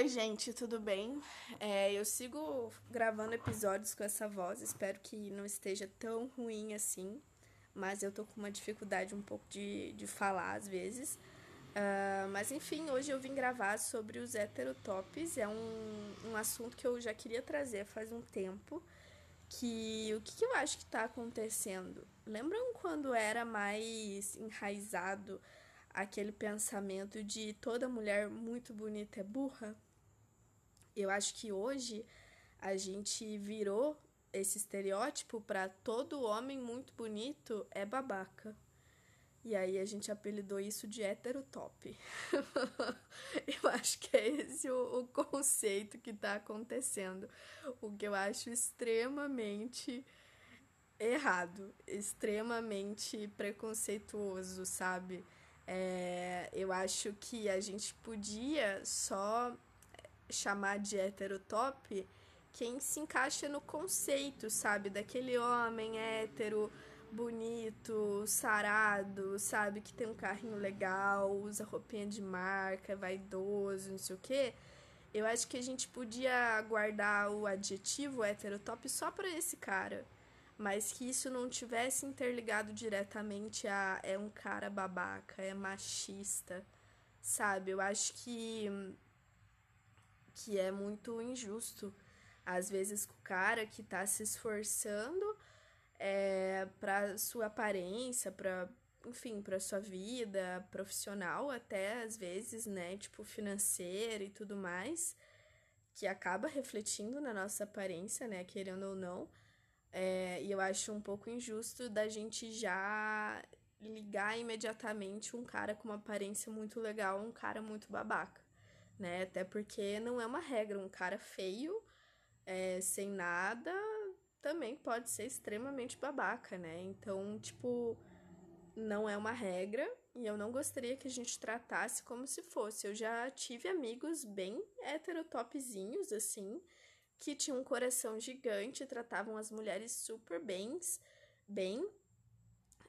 Oi, gente, tudo bem? É, eu sigo gravando episódios com essa voz, espero que não esteja tão ruim assim, mas eu tô com uma dificuldade um pouco de, de falar às vezes. Uh, mas enfim, hoje eu vim gravar sobre os heterotops, é um, um assunto que eu já queria trazer faz um tempo. Que o que, que eu acho que tá acontecendo? Lembram quando era mais enraizado aquele pensamento de toda mulher muito bonita é burra. Eu acho que hoje a gente virou esse estereótipo para todo homem muito bonito é babaca. E aí a gente apelidou isso de heterotop. eu acho que é esse o, o conceito que está acontecendo. O que eu acho extremamente errado, extremamente preconceituoso, sabe? É, eu acho que a gente podia só chamar de heterotop quem se encaixa no conceito, sabe? Daquele homem hétero, bonito, sarado, sabe? Que tem um carrinho legal, usa roupinha de marca, é vaidoso, não sei o quê. Eu acho que a gente podia guardar o adjetivo heterotop só para esse cara mas que isso não tivesse interligado diretamente a é um cara babaca, é machista, sabe? Eu acho que que é muito injusto. Às vezes com o cara que tá se esforçando é, para sua aparência, para enfim, para sua vida profissional até às vezes, né, tipo financeira e tudo mais, que acaba refletindo na nossa aparência, né, querendo ou não. É, e eu acho um pouco injusto da gente já ligar imediatamente um cara com uma aparência muito legal a um cara muito babaca, né? Até porque não é uma regra. Um cara feio, é, sem nada, também pode ser extremamente babaca, né? Então, tipo, não é uma regra e eu não gostaria que a gente tratasse como se fosse. Eu já tive amigos bem heterotopzinhos, assim, que tinham um coração gigante, tratavam as mulheres super bem, bem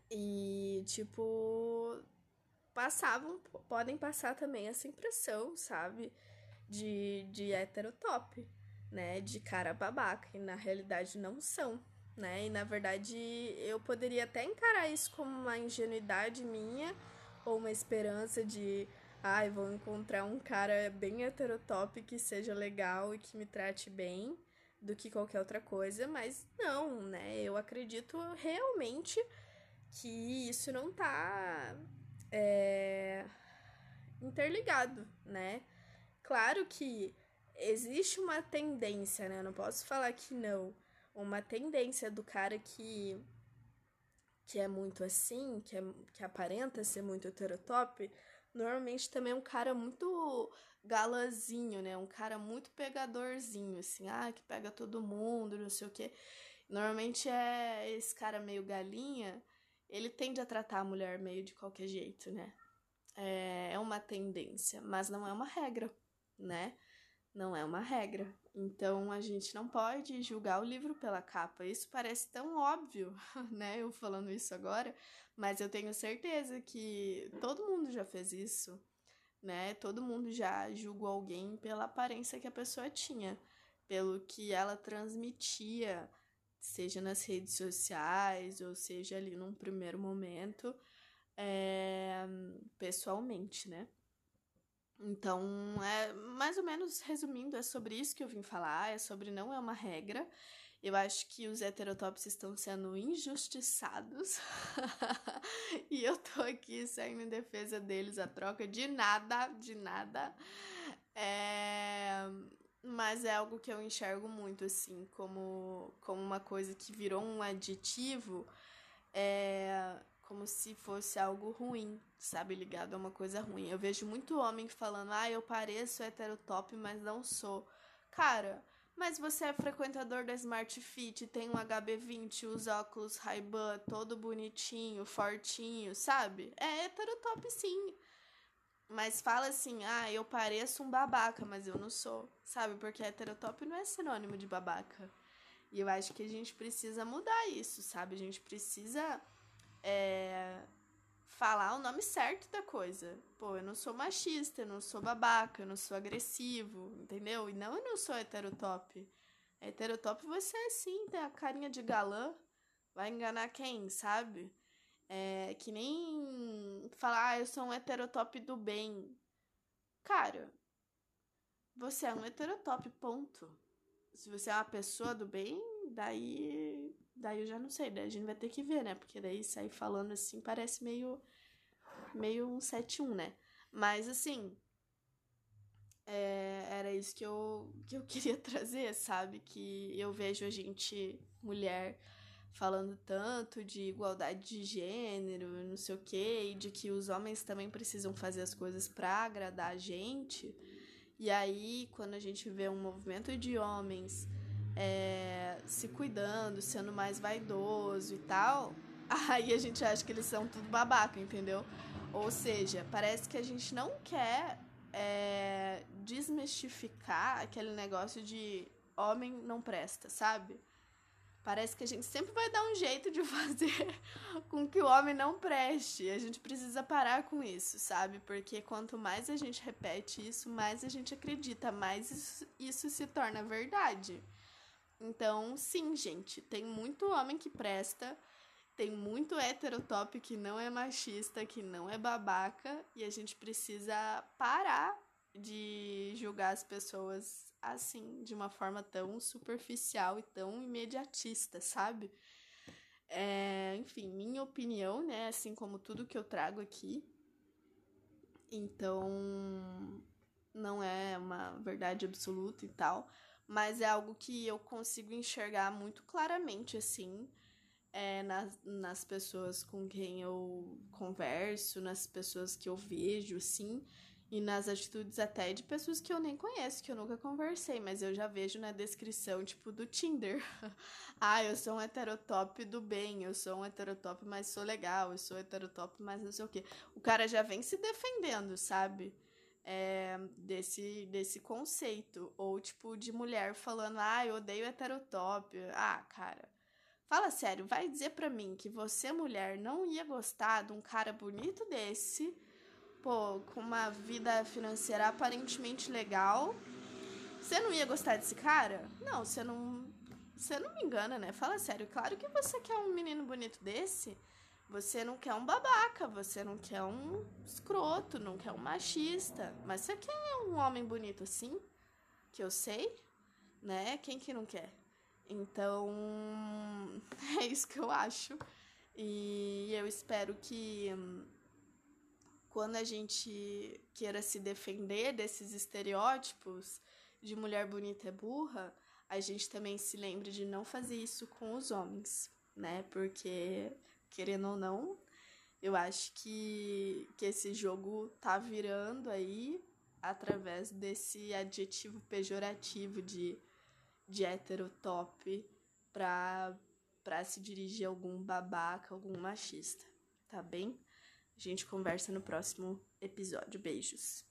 e tipo passavam, podem passar também essa impressão, sabe, de de heterotop, né, de cara babaca e na realidade não são, né? E na verdade eu poderia até encarar isso como uma ingenuidade minha ou uma esperança de ai, vou encontrar um cara bem heterotop que seja legal e que me trate bem do que qualquer outra coisa, mas não, né? Eu acredito realmente que isso não tá interligado, né? Claro que existe uma tendência, né? Eu não posso falar que não. Uma tendência do cara que que é muito assim, que, é, que aparenta ser muito heterotop, normalmente também é um cara muito galazinho, né? Um cara muito pegadorzinho, assim, ah, que pega todo mundo, não sei o quê. Normalmente é esse cara meio galinha, ele tende a tratar a mulher meio de qualquer jeito, né? É, é uma tendência, mas não é uma regra, né? Não é uma regra. Então a gente não pode julgar o livro pela capa. Isso parece tão óbvio, né? Eu falando isso agora, mas eu tenho certeza que todo mundo já fez isso, né? Todo mundo já julgou alguém pela aparência que a pessoa tinha, pelo que ela transmitia, seja nas redes sociais ou seja ali num primeiro momento, é... pessoalmente, né? Então, é mais ou menos resumindo, é sobre isso que eu vim falar, é sobre não é uma regra. Eu acho que os heterotops estão sendo injustiçados. e eu tô aqui saindo em defesa deles a troca de nada, de nada. É... Mas é algo que eu enxergo muito, assim, como, como uma coisa que virou um aditivo. É como se fosse algo ruim, sabe? Ligado a uma coisa ruim. Eu vejo muito homem falando, ah, eu pareço heterotop, mas não sou. Cara, Mas você é frequentador da Smart Fit, tem um HB20, os óculos Ray-Ban, todo bonitinho, fortinho, sabe? É heterotop sim. Mas fala assim, ah, eu pareço um babaca, mas eu não sou, sabe? Porque heterotop não é sinônimo de babaca. E eu acho que a gente precisa mudar isso, sabe? A gente precisa é, falar o nome certo da coisa. Pô, eu não sou machista, eu não sou babaca, eu não sou agressivo, entendeu? E não, eu não sou heterotop. Heterotop você é sim, tem a carinha de galã. Vai enganar quem, sabe? É que nem falar, ah, eu sou um heterotop do bem. Cara, você é um heterotop, ponto. Se você é uma pessoa do bem, daí. Daí eu já não sei, daí a gente vai ter que ver, né? Porque daí sair falando assim parece meio. meio um 7-1, né? Mas assim. É, era isso que eu, que eu queria trazer, sabe? Que eu vejo a gente, mulher, falando tanto de igualdade de gênero, não sei o quê, e de que os homens também precisam fazer as coisas para agradar a gente. E aí, quando a gente vê um movimento de homens é, se cuidando, sendo mais vaidoso e tal, aí a gente acha que eles são tudo babaca, entendeu? Ou seja, parece que a gente não quer é, desmistificar aquele negócio de homem não presta, sabe? Parece que a gente sempre vai dar um jeito de fazer com que o homem não preste. A gente precisa parar com isso, sabe? Porque quanto mais a gente repete isso, mais a gente acredita, mais isso, isso se torna verdade. Então, sim, gente, tem muito homem que presta, tem muito heterotop que não é machista, que não é babaca, e a gente precisa parar de julgar as pessoas assim, de uma forma tão superficial e tão imediatista, sabe? É, enfim, minha opinião, né? Assim como tudo que eu trago aqui. Então, não é uma verdade absoluta e tal, mas é algo que eu consigo enxergar muito claramente, assim, é, nas, nas pessoas com quem eu converso, nas pessoas que eu vejo, assim. E nas atitudes até de pessoas que eu nem conheço, que eu nunca conversei, mas eu já vejo na descrição, tipo, do Tinder. ah, eu sou um heterotop do bem, eu sou um heterotop, mas sou legal, eu sou heterotop, mas não sei o quê. O cara já vem se defendendo, sabe? É, desse, desse conceito. Ou, tipo, de mulher falando, ah, eu odeio heterotop. Ah, cara. Fala sério, vai dizer pra mim que você, mulher, não ia gostar de um cara bonito desse pô, com uma vida financeira aparentemente legal, você não ia gostar desse cara? Não, você não. Você não me engana, né? Fala sério. Claro que você quer um menino bonito desse. Você não quer um babaca, você não quer um escroto, não quer um machista. Mas você quer um homem bonito assim? Que eu sei, né? Quem que não quer? Então, é isso que eu acho. E eu espero que quando a gente queira se defender desses estereótipos de mulher bonita é burra, a gente também se lembre de não fazer isso com os homens, né? Porque, querendo ou não, eu acho que, que esse jogo tá virando aí através desse adjetivo pejorativo de, de heterotop pra, pra se dirigir a algum babaca, algum machista, tá bem? A gente conversa no próximo episódio. Beijos.